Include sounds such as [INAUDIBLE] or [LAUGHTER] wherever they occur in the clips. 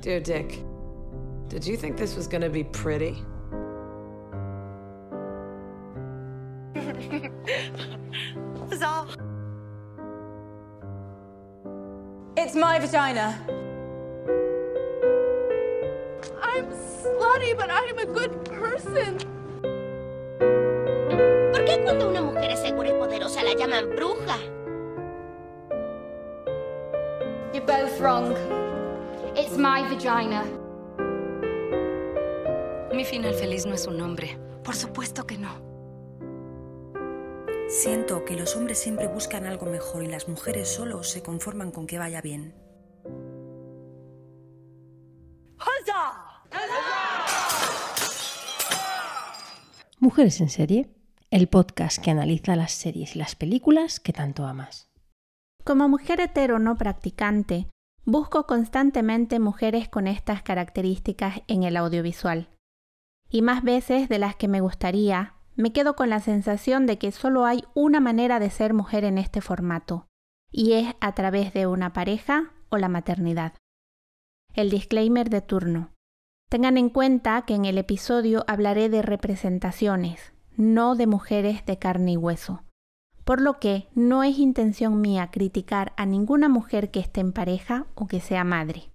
Dear Dick, did you think this was gonna be pretty? [LAUGHS] It's my vagina. I'm slutty, but I'm a good person. ¿Por qué cuando una mujer es segura y poderosa la llaman bruja? You're both wrong. It's my vagina. Mi final feliz no es un nombre. Por supuesto que no. Siento que los hombres siempre buscan algo mejor y las mujeres solo se conforman con que vaya bien. Mujeres en serie, el podcast que analiza las series y las películas que tanto amas. Como mujer hetero no practicante, busco constantemente mujeres con estas características en el audiovisual. Y más veces de las que me gustaría, me quedo con la sensación de que solo hay una manera de ser mujer en este formato, y es a través de una pareja o la maternidad. El disclaimer de turno. Tengan en cuenta que en el episodio hablaré de representaciones, no de mujeres de carne y hueso, por lo que no es intención mía criticar a ninguna mujer que esté en pareja o que sea madre.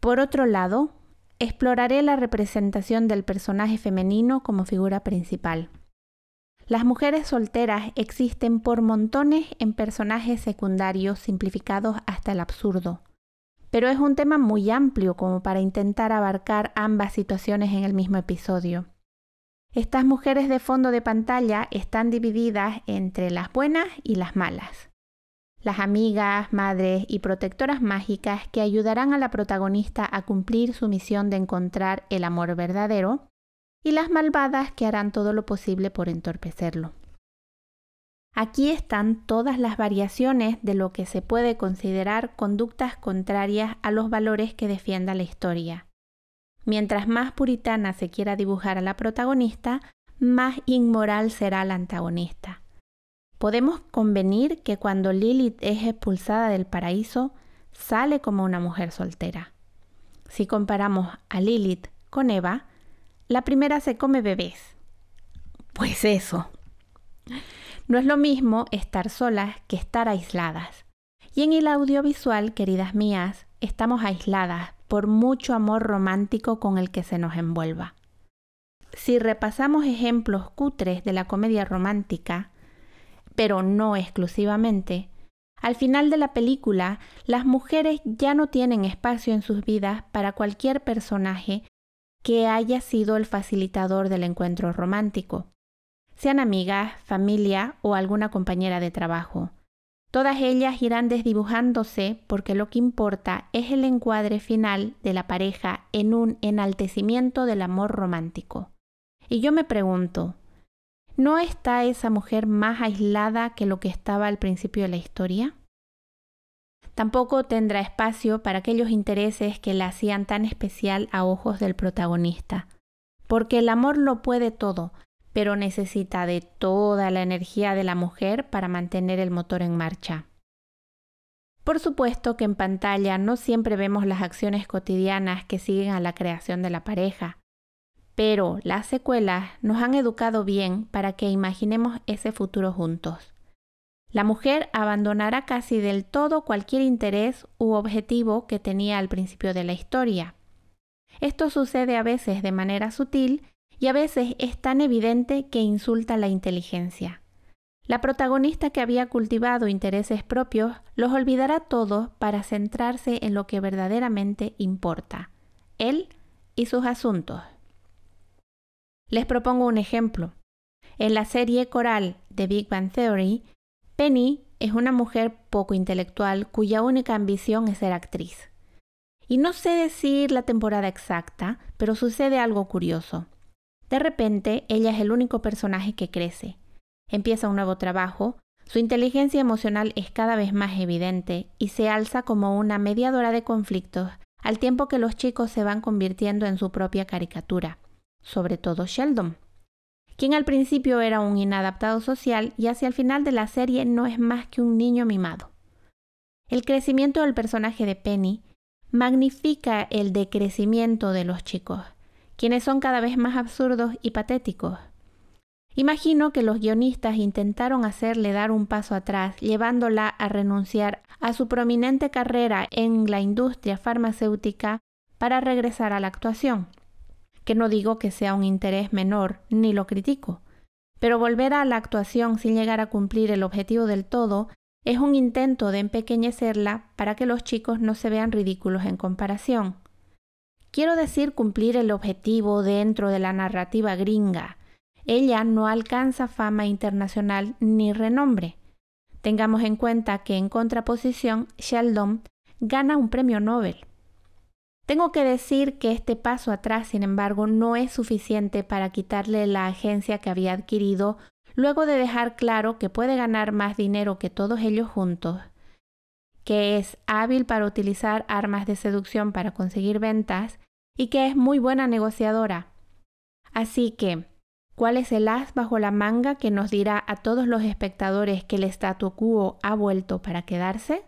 Por otro lado, exploraré la representación del personaje femenino como figura principal. Las mujeres solteras existen por montones en personajes secundarios simplificados hasta el absurdo, pero es un tema muy amplio como para intentar abarcar ambas situaciones en el mismo episodio. Estas mujeres de fondo de pantalla están divididas entre las buenas y las malas. Las amigas, madres y protectoras mágicas que ayudarán a la protagonista a cumplir su misión de encontrar el amor verdadero, y las malvadas que harán todo lo posible por entorpecerlo. Aquí están todas las variaciones de lo que se puede considerar conductas contrarias a los valores que defienda la historia. Mientras más puritana se quiera dibujar a la protagonista, más inmoral será la antagonista. Podemos convenir que cuando Lilith es expulsada del paraíso, sale como una mujer soltera. Si comparamos a Lilith con Eva, la primera se come bebés. Pues eso. No es lo mismo estar solas que estar aisladas. Y en el audiovisual, queridas mías, estamos aisladas por mucho amor romántico con el que se nos envuelva. Si repasamos ejemplos cutres de la comedia romántica, pero no exclusivamente, al final de la película las mujeres ya no tienen espacio en sus vidas para cualquier personaje que haya sido el facilitador del encuentro romántico sean amigas, familia o alguna compañera de trabajo. Todas ellas irán desdibujándose porque lo que importa es el encuadre final de la pareja en un enaltecimiento del amor romántico. Y yo me pregunto, ¿no está esa mujer más aislada que lo que estaba al principio de la historia? Tampoco tendrá espacio para aquellos intereses que la hacían tan especial a ojos del protagonista, porque el amor lo puede todo, pero necesita de toda la energía de la mujer para mantener el motor en marcha. Por supuesto que en pantalla no siempre vemos las acciones cotidianas que siguen a la creación de la pareja, pero las secuelas nos han educado bien para que imaginemos ese futuro juntos. La mujer abandonará casi del todo cualquier interés u objetivo que tenía al principio de la historia. Esto sucede a veces de manera sutil y a veces es tan evidente que insulta la inteligencia. La protagonista que había cultivado intereses propios los olvidará todos para centrarse en lo que verdaderamente importa, él y sus asuntos. Les propongo un ejemplo. En la serie coral de Big Bang Theory, Penny es una mujer poco intelectual cuya única ambición es ser actriz. Y no sé decir la temporada exacta, pero sucede algo curioso. De repente, ella es el único personaje que crece. Empieza un nuevo trabajo, su inteligencia emocional es cada vez más evidente y se alza como una mediadora de conflictos al tiempo que los chicos se van convirtiendo en su propia caricatura, sobre todo Sheldon, quien al principio era un inadaptado social y hacia el final de la serie no es más que un niño mimado. El crecimiento del personaje de Penny magnifica el decrecimiento de los chicos, quienes son cada vez más absurdos y patéticos. Imagino que los guionistas intentaron hacerle dar un paso atrás, llevándola a renunciar a su prominente carrera en la industria farmacéutica para regresar a la actuación. Que no digo que sea un interés menor, ni lo critico, pero volver a la actuación sin llegar a cumplir el objetivo del todo es un intento de empequeñecerla para que los chicos no se vean ridículos en comparación. Quiero decir cumplir el objetivo dentro de la narrativa gringa. Ella no alcanza fama internacional ni renombre. Tengamos en cuenta que en contraposición, Sheldon gana un premio Nobel. Tengo que decir que este paso atrás, sin embargo, no es suficiente para quitarle la agencia que había adquirido luego de dejar claro que puede ganar más dinero que todos ellos juntos, que es hábil para utilizar armas de seducción para conseguir ventas y que es muy buena negociadora. Así que, ¿cuál es el as bajo la manga que nos dirá a todos los espectadores que el statu quo ha vuelto para quedarse?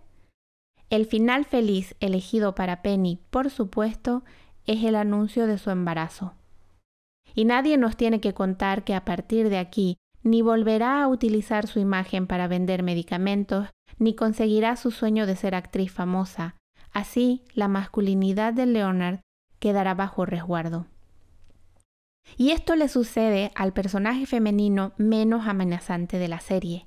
El final feliz elegido para Penny, por supuesto, es el anuncio de su embarazo. Y nadie nos tiene que contar que a partir de aquí ni volverá a utilizar su imagen para vender medicamentos, ni conseguirá su sueño de ser actriz famosa. Así, la masculinidad de Leonard quedará bajo resguardo. Y esto le sucede al personaje femenino menos amenazante de la serie.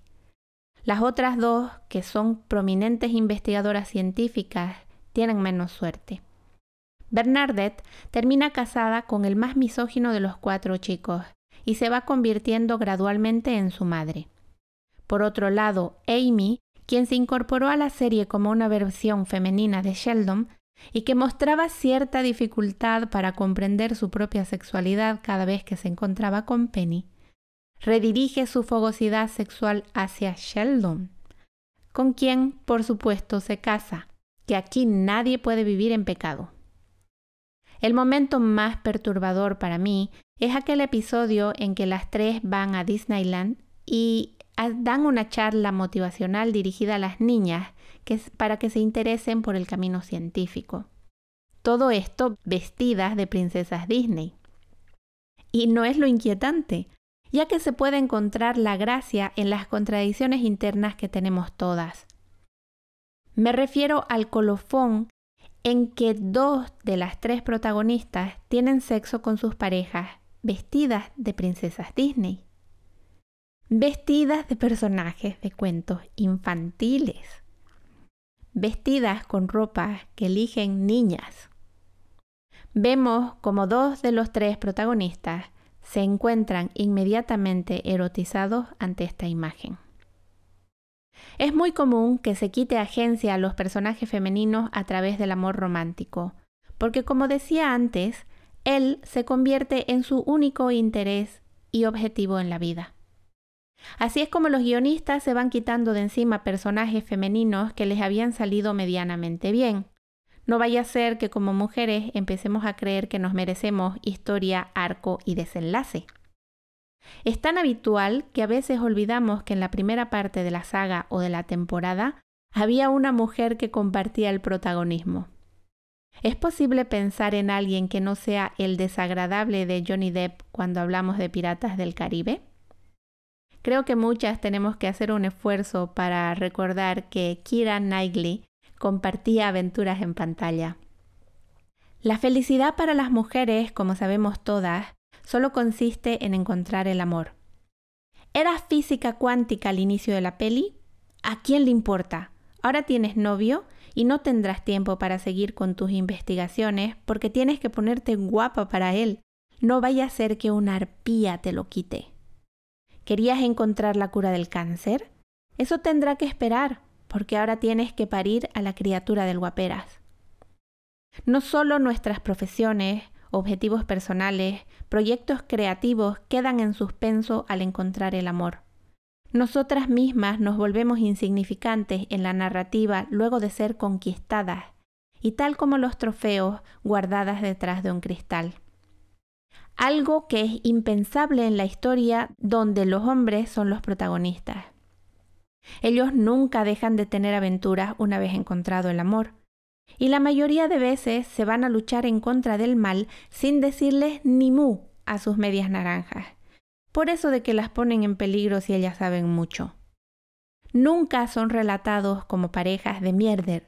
Las otras dos, que son prominentes investigadoras científicas, tienen menos suerte. Bernadette termina casada con el más misógino de los cuatro chicos, y se va convirtiendo gradualmente en su madre. Por otro lado, Amy, quien se incorporó a la serie como una versión femenina de Sheldon y que mostraba cierta dificultad para comprender su propia sexualidad cada vez que se encontraba con Penny, redirige su fogosidad sexual hacia Sheldon, con quien, por supuesto, se casa, que aquí nadie puede vivir en pecado. El momento más perturbador para mí es aquel episodio en que las tres van a Disneyland y dan una charla motivacional dirigida a las niñas que para que se interesen por el camino científico. Todo esto vestidas de princesas Disney. Y no es lo inquietante, ya que se puede encontrar la gracia en las contradicciones internas que tenemos todas. Me refiero al colofón en que dos de las tres protagonistas tienen sexo con sus parejas vestidas de princesas Disney, vestidas de personajes de cuentos infantiles, vestidas con ropa que eligen niñas. Vemos como dos de los tres protagonistas se encuentran inmediatamente erotizados ante esta imagen. Es muy común que se quite agencia a los personajes femeninos a través del amor romántico, porque como decía antes, él se convierte en su único interés y objetivo en la vida. Así es como los guionistas se van quitando de encima personajes femeninos que les habían salido medianamente bien. No vaya a ser que como mujeres empecemos a creer que nos merecemos historia, arco y desenlace. Es tan habitual que a veces olvidamos que en la primera parte de la saga o de la temporada había una mujer que compartía el protagonismo. ¿Es posible pensar en alguien que no sea el desagradable de Johnny Depp cuando hablamos de Piratas del Caribe? Creo que muchas tenemos que hacer un esfuerzo para recordar que Kira Knightley compartía aventuras en pantalla. La felicidad para las mujeres, como sabemos todas, solo consiste en encontrar el amor. ¿Era física cuántica al inicio de la peli? ¿A quién le importa? Ahora tienes novio y no tendrás tiempo para seguir con tus investigaciones porque tienes que ponerte guapa para él. No vaya a ser que una arpía te lo quite. ¿Querías encontrar la cura del cáncer? Eso tendrá que esperar, porque ahora tienes que parir a la criatura del guaperas. No solo nuestras profesiones, objetivos personales, proyectos creativos quedan en suspenso al encontrar el amor. Nosotras mismas nos volvemos insignificantes en la narrativa luego de ser conquistadas, y tal como los trofeos guardadas detrás de un cristal. Algo que es impensable en la historia donde los hombres son los protagonistas. Ellos nunca dejan de tener aventuras una vez encontrado el amor. Y la mayoría de veces se van a luchar en contra del mal sin decirles ni mu a sus medias naranjas. Por eso de que las ponen en peligro si ellas saben mucho. Nunca son relatados como parejas de mierder.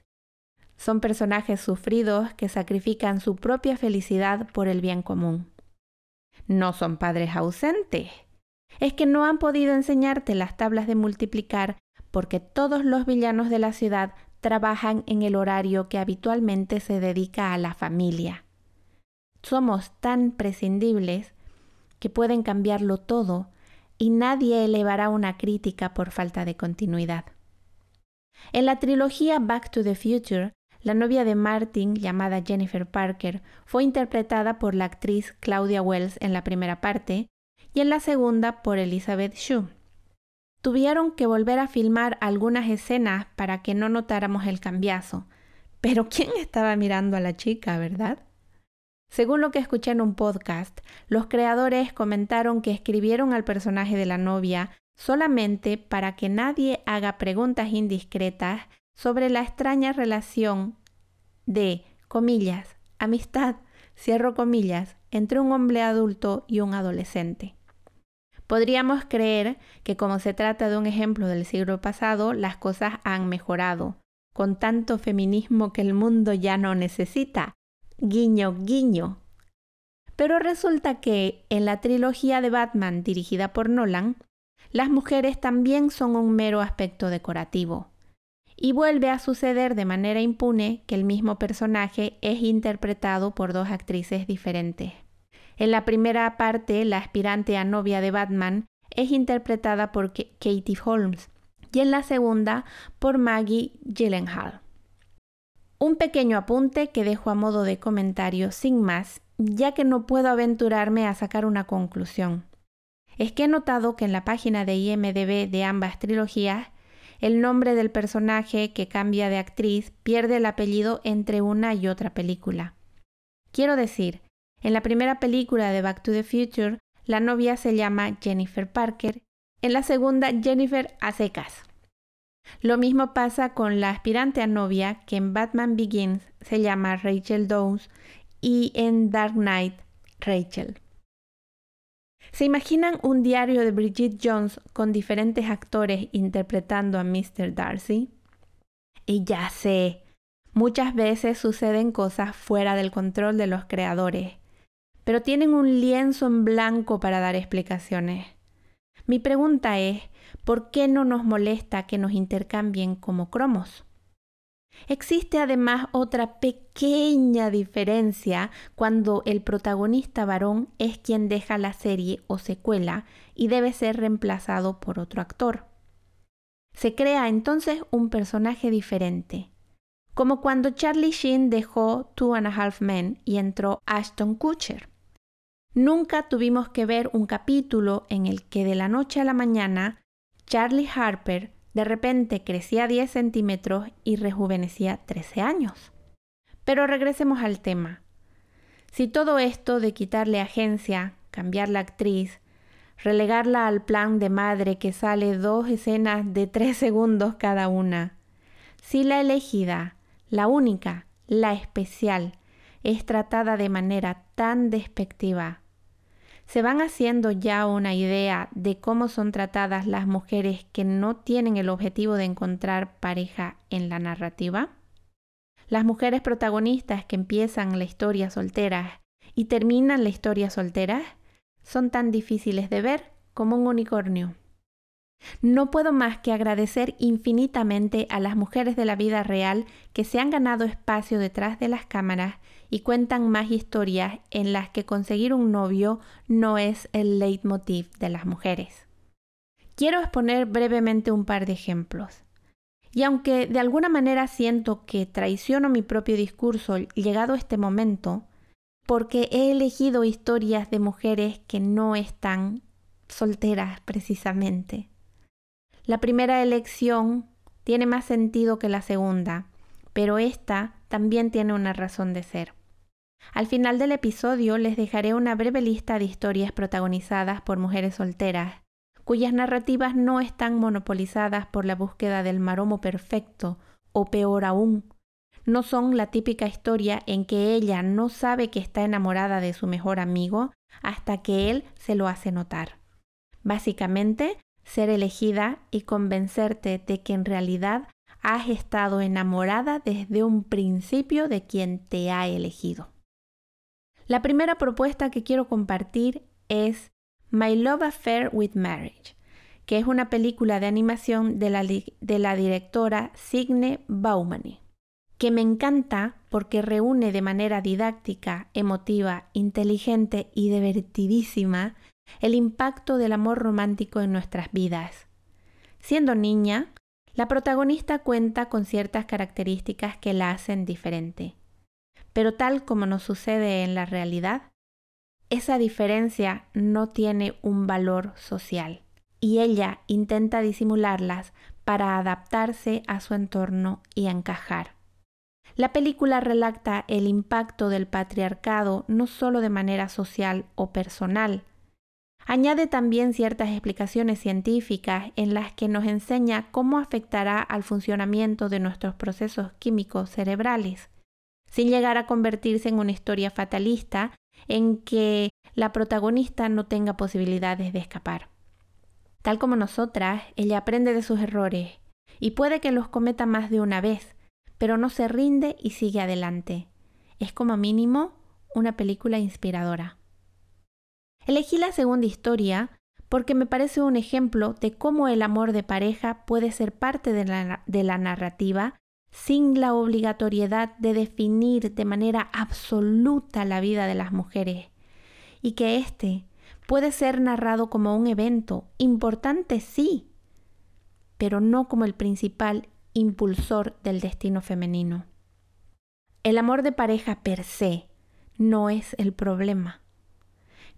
Son personajes sufridos que sacrifican su propia felicidad por el bien común. No son padres ausentes. Es que no han podido enseñarte las tablas de multiplicar porque todos los villanos de la ciudad trabajan en el horario que habitualmente se dedica a la familia. Somos tan prescindibles que pueden cambiarlo todo y nadie elevará una crítica por falta de continuidad. En la trilogía Back to the Future, la novia de Martin, llamada Jennifer Parker, fue interpretada por la actriz Claudia Wells en la primera parte y en la segunda por Elizabeth Shue. Tuvieron que volver a filmar algunas escenas para que no notáramos el cambiazo. Pero ¿quién estaba mirando a la chica, verdad? Según lo que escuché en un podcast, los creadores comentaron que escribieron al personaje de la novia solamente para que nadie haga preguntas indiscretas sobre la extraña relación de, comillas, amistad, cierro comillas, entre un hombre adulto y un adolescente. Podríamos creer que como se trata de un ejemplo del siglo pasado, las cosas han mejorado, con tanto feminismo que el mundo ya no necesita, guiño, guiño. Pero resulta que en la trilogía de Batman dirigida por Nolan, las mujeres también son un mero aspecto decorativo. Y vuelve a suceder de manera impune que el mismo personaje es interpretado por dos actrices diferentes. En la primera parte, la aspirante a novia de Batman es interpretada por Katie Holmes y en la segunda por Maggie Gyllenhaal. Un pequeño apunte que dejo a modo de comentario sin más, ya que no puedo aventurarme a sacar una conclusión. Es que he notado que en la página de IMDB de ambas trilogías, el nombre del personaje que cambia de actriz pierde el apellido entre una y otra película. Quiero decir, en la primera película de Back to the Future, la novia se llama Jennifer Parker, en la segunda Jennifer a secas. Lo mismo pasa con la aspirante a novia que en Batman Begins se llama Rachel Dawes y en Dark Knight Rachel. ¿Se imaginan un diario de Bridget Jones con diferentes actores interpretando a Mr. Darcy? Y ya sé, muchas veces suceden cosas fuera del control de los creadores, pero tienen un lienzo en blanco para dar explicaciones. Mi pregunta es, ¿por qué no nos molesta que nos intercambien como cromos? Existe además otra pequeña diferencia cuando el protagonista varón es quien deja la serie o secuela y debe ser reemplazado por otro actor. Se crea entonces un personaje diferente, como cuando Charlie Sheen dejó Two and a Half Men y entró Ashton Kutcher. Nunca tuvimos que ver un capítulo en el que de la noche a la mañana Charlie Harper de repente crecía 10 centímetros y rejuvenecía 13 años. Pero regresemos al tema. Si todo esto de quitarle agencia, cambiar la actriz, relegarla al plan de madre que sale dos escenas de tres segundos cada una, si la elegida, la única, la especial, es tratada de manera tan despectiva, ¿se van haciendo ya una idea de cómo son tratadas las mujeres que no tienen el objetivo de encontrar pareja en la narrativa? Las mujeres protagonistas que empiezan la historia solteras y terminan la historia solteras son tan difíciles de ver como un unicornio. No puedo más que agradecer infinitamente a las mujeres de la vida real que se han ganado espacio detrás de las cámaras y cuentan más historias en las que conseguir un novio no es el leitmotiv de las mujeres. Quiero exponer brevemente un par de ejemplos. Y aunque de alguna manera siento que traiciono mi propio discurso llegado este momento, porque he elegido historias de mujeres que no están solteras precisamente. La primera elección tiene más sentido que la segunda, pero esta también tiene una razón de ser. Al final del episodio les dejaré una breve lista de historias protagonizadas por mujeres solteras, cuyas narrativas no están monopolizadas por la búsqueda del maromo perfecto, o peor aún, no son la típica historia en que ella no sabe que está enamorada de su mejor amigo hasta que él se lo hace notar. Básicamente, ser elegida y convencerte de que en realidad has estado enamorada desde un principio de quien te ha elegido. La primera propuesta que quiero compartir es My Love Affair with Marriage, que es una película de animación de la, directora Signe Baumani, que me encanta porque reúne de manera didáctica, emotiva, inteligente y divertidísima el impacto del amor romántico en nuestras vidas. Siendo niña, la protagonista cuenta con ciertas características que la hacen diferente. Pero tal como nos sucede en la realidad, esa diferencia no tiene un valor social y ella intenta disimularlas para adaptarse a su entorno y encajar. La película relata el impacto del patriarcado no solo de manera social o personal, añade también ciertas explicaciones científicas en las que nos enseña cómo afectará al funcionamiento de nuestros procesos químicos cerebrales sin llegar a convertirse en una historia fatalista en que la protagonista no tenga posibilidades de escapar. Tal como nosotras, ella aprende de sus errores y puede que los cometa más de una vez, pero no se rinde y sigue adelante. Es como mínimo una película inspiradora. Elegí la segunda historia porque me parece un ejemplo de cómo el amor de pareja puede ser parte de la, de la narrativa sin la obligatoriedad de definir de manera absoluta la vida de las mujeres, y que éste puede ser narrado como un evento importante sí, pero no como el principal impulsor del destino femenino. El amor de pareja per se no es el problema.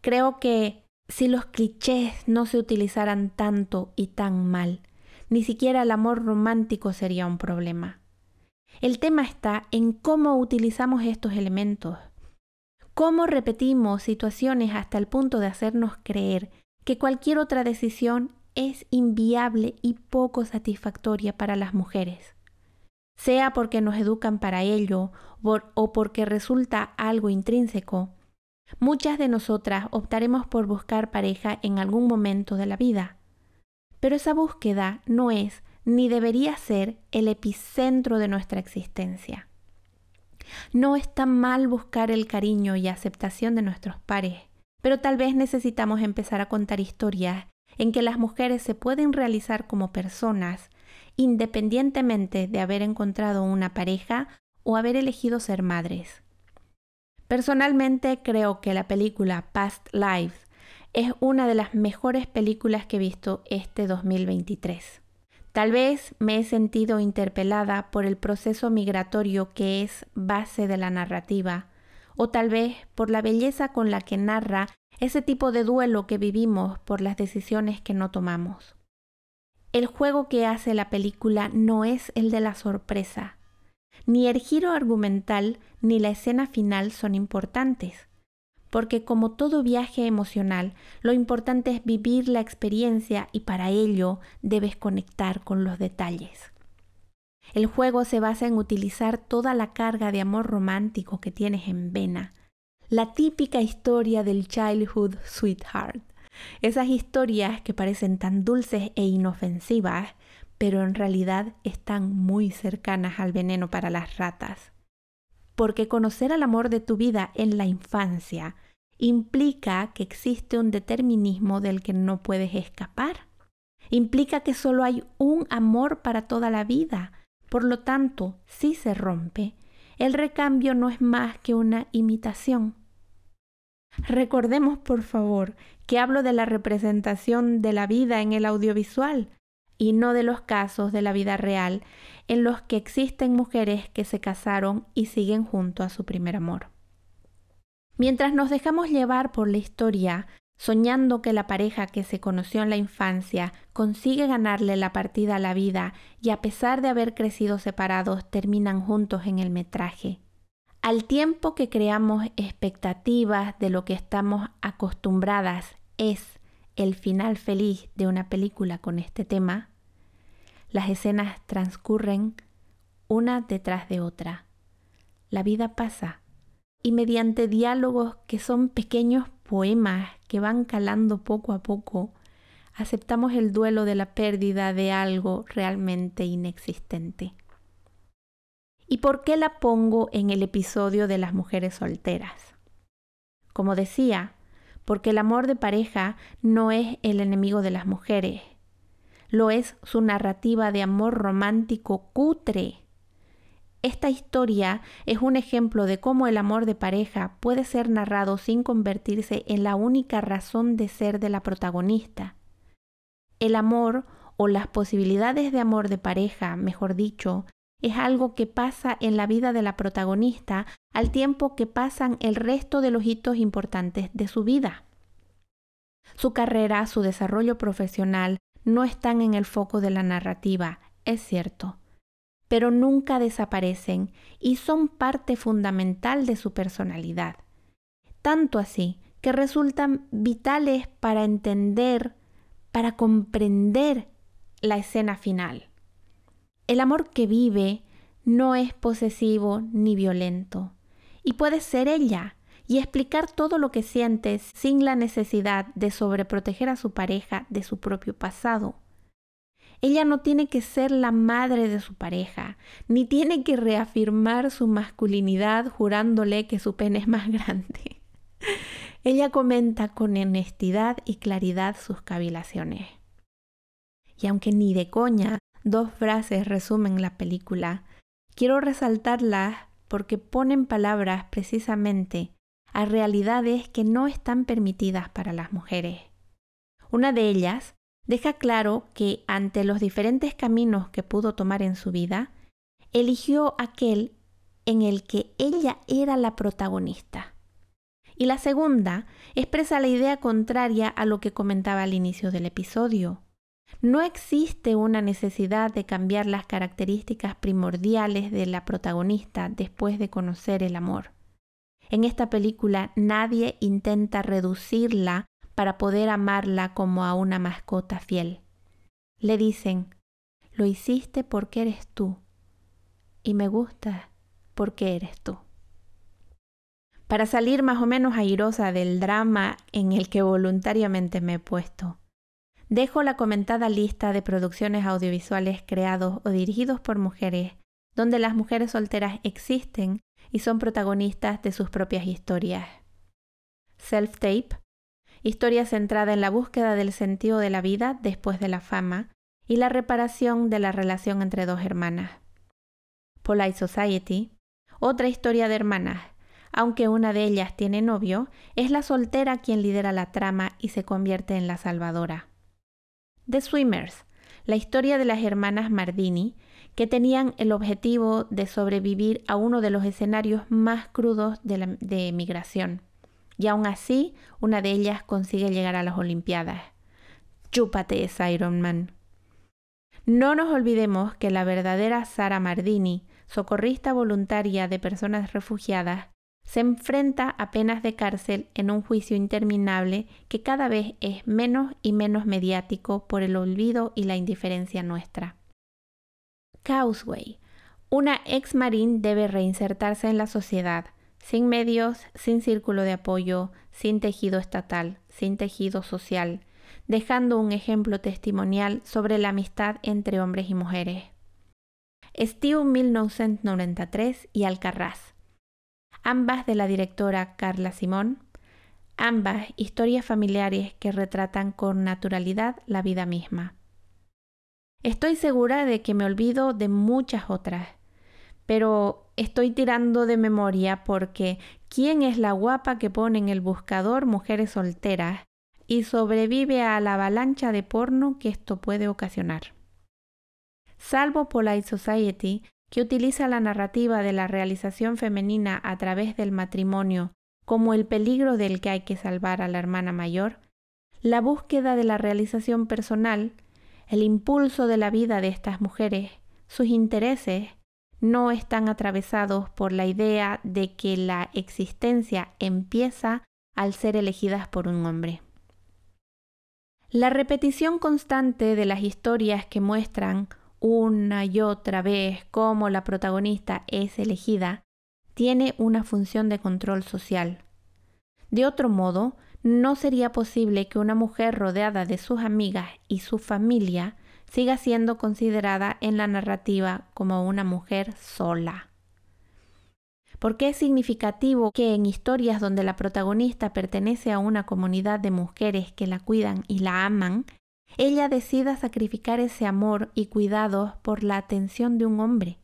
Creo que si los clichés no se utilizaran tanto y tan mal, ni siquiera el amor romántico sería un problema. El tema está en cómo utilizamos estos elementos, cómo repetimos situaciones hasta el punto de hacernos creer que cualquier otra decisión es inviable y poco satisfactoria para las mujeres, sea porque nos educan para ello o porque resulta algo intrínseco. Muchas de nosotras optaremos por buscar pareja en algún momento de la vida, pero esa búsqueda no es ni debería ser el epicentro de nuestra existencia. No está mal buscar el cariño y aceptación de nuestros pares, pero tal vez necesitamos empezar a contar historias en que las mujeres se pueden realizar como personas independientemente de haber encontrado una pareja o haber elegido ser madres. Personalmente creo que la película Past Lives es una de las mejores películas que he visto este 2023. Tal vez me he sentido interpelada por el proceso migratorio que es base de la narrativa, o tal vez por la belleza con la que narra ese tipo de duelo que vivimos por las decisiones que no tomamos. El juego que hace la película no es el de la sorpresa. Ni el giro argumental ni la escena final son importantes porque como todo viaje emocional, lo importante es vivir la experiencia y para ello debes conectar con los detalles. El juego se basa en utilizar toda la carga de amor romántico que tienes en vena, la típica historia del childhood sweetheart, esas historias que parecen tan dulces e inofensivas, pero en realidad están muy cercanas al veneno para las ratas porque conocer al amor de tu vida en la infancia implica que existe un determinismo del que no puedes escapar. Implica que solo hay un amor para toda la vida. Por lo tanto, si se rompe, el recambio no es más que una imitación. Recordemos, por favor, que hablo de la representación de la vida en el audiovisual y no de los casos de la vida real en los que existen mujeres que se casaron y siguen junto a su primer amor. Mientras nos dejamos llevar por la historia, soñando que la pareja que se conoció en la infancia consigue ganarle la partida a la vida y a pesar de haber crecido separados terminan juntos en el metraje. Al tiempo que creamos expectativas de lo que estamos acostumbradas es el final feliz de una película con este tema, las escenas transcurren una detrás de otra, la vida pasa y mediante diálogos que son pequeños poemas que van calando poco a poco, aceptamos el duelo de la pérdida de algo realmente inexistente. ¿Y por qué la pongo en el episodio de las mujeres solteras? Como decía, porque el amor de pareja no es el enemigo de las mujeres, lo es su narrativa de amor romántico cutre. Esta historia es un ejemplo de cómo el amor de pareja puede ser narrado sin convertirse en la única razón de ser de la protagonista. El amor o las posibilidades de amor de pareja, mejor dicho, es algo que pasa en la vida de la protagonista al tiempo que pasan el resto de los hitos importantes de su vida. Su carrera, su desarrollo profesional, no están en el foco de la narrativa, es cierto, pero nunca desaparecen y son parte fundamental de su personalidad. Tanto así que resultan vitales para entender, para comprender la escena final. El amor que vive no es posesivo ni violento, y puede ser ella, y explicar todo lo que sientes sin la necesidad de sobreproteger a su pareja de su propio pasado. Ella no tiene que ser la madre de su pareja, ni tiene que reafirmar su masculinidad jurándole que su pene es más grande. [LAUGHS] Ella comenta con honestidad y claridad sus cavilaciones. Y aunque ni de coña dos frases resumen la película, quiero resaltarlas porque ponen palabras precisamente a realidades que no están permitidas para las mujeres. Una de ellas deja claro que ante los diferentes caminos que pudo tomar en su vida, eligió aquel en el que ella era la protagonista. Y la segunda expresa la idea contraria a lo que comentaba al inicio del episodio. No existe una necesidad de cambiar las características primordiales de la protagonista después de conocer el amor. En esta película nadie intenta reducirla para poder amarla como a una mascota fiel. Le dicen, lo hiciste porque eres tú y me gusta porque eres tú. Para salir más o menos airosa del drama en el que voluntariamente me he puesto, dejo la comentada lista de producciones audiovisuales creados o dirigidos por mujeres donde las mujeres solteras existen y son protagonistas de sus propias historias. Self-Tape, historia centrada en la búsqueda del sentido de la vida después de la fama y la reparación de la relación entre dos hermanas. Polite Society, otra historia de hermanas. Aunque una de ellas tiene novio, es la soltera quien lidera la trama y se convierte en la salvadora. The Swimmers, la historia de las hermanas Mardini, que tenían el objetivo de sobrevivir a uno de los escenarios más crudos de, de migración. Y aún así, una de ellas consigue llegar a las Olimpiadas. Chúpate esa Iron Man. No nos olvidemos que la verdadera Sara Mardini, socorrista voluntaria de personas refugiadas, se enfrenta a penas de cárcel en un juicio interminable que cada vez es menos y menos mediático por el olvido y la indiferencia nuestra. Causeway. Una ex marín debe reinsertarse en la sociedad, sin medios, sin círculo de apoyo, sin tejido estatal, sin tejido social, dejando un ejemplo testimonial sobre la amistad entre hombres y mujeres. Steve 1993 y Alcarraz. Ambas de la directora Carla Simón. Ambas historias familiares que retratan con naturalidad la vida misma. Estoy segura de que me olvido de muchas otras, pero estoy tirando de memoria porque ¿quién es la guapa que pone en el buscador mujeres solteras y sobrevive a la avalancha de porno que esto puede ocasionar? Salvo Polite Society, que utiliza la narrativa de la realización femenina a través del matrimonio como el peligro del que hay que salvar a la hermana mayor, la búsqueda de la realización personal el impulso de la vida de estas mujeres, sus intereses, no están atravesados por la idea de que la existencia empieza al ser elegidas por un hombre. La repetición constante de las historias que muestran una y otra vez cómo la protagonista es elegida tiene una función de control social. De otro modo, no sería posible que una mujer rodeada de sus amigas y su familia siga siendo considerada en la narrativa como una mujer sola. Porque es significativo que en historias donde la protagonista pertenece a una comunidad de mujeres que la cuidan y la aman, ella decida sacrificar ese amor y cuidados por la atención de un hombre.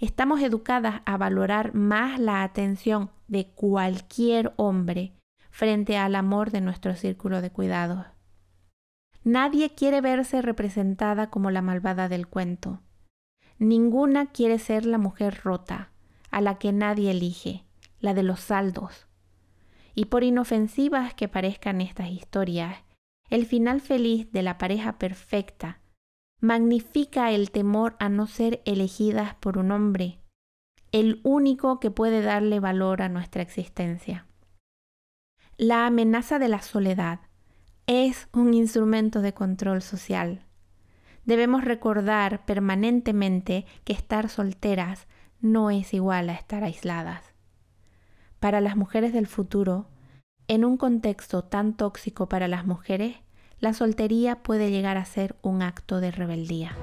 Estamos educadas a valorar más la atención de cualquier hombre frente al amor de nuestro círculo de cuidados. Nadie quiere verse representada como la malvada del cuento. Ninguna quiere ser la mujer rota, a la que nadie elige, la de los saldos. Y por inofensivas que parezcan estas historias, el final feliz de la pareja perfecta magnifica el temor a no ser elegidas por un hombre, el único que puede darle valor a nuestra existencia. La amenaza de la soledad es un instrumento de control social. Debemos recordar permanentemente que estar solteras no es igual a estar aisladas. Para las mujeres del futuro, en un contexto tan tóxico para las mujeres, la soltería puede llegar a ser un acto de rebeldía.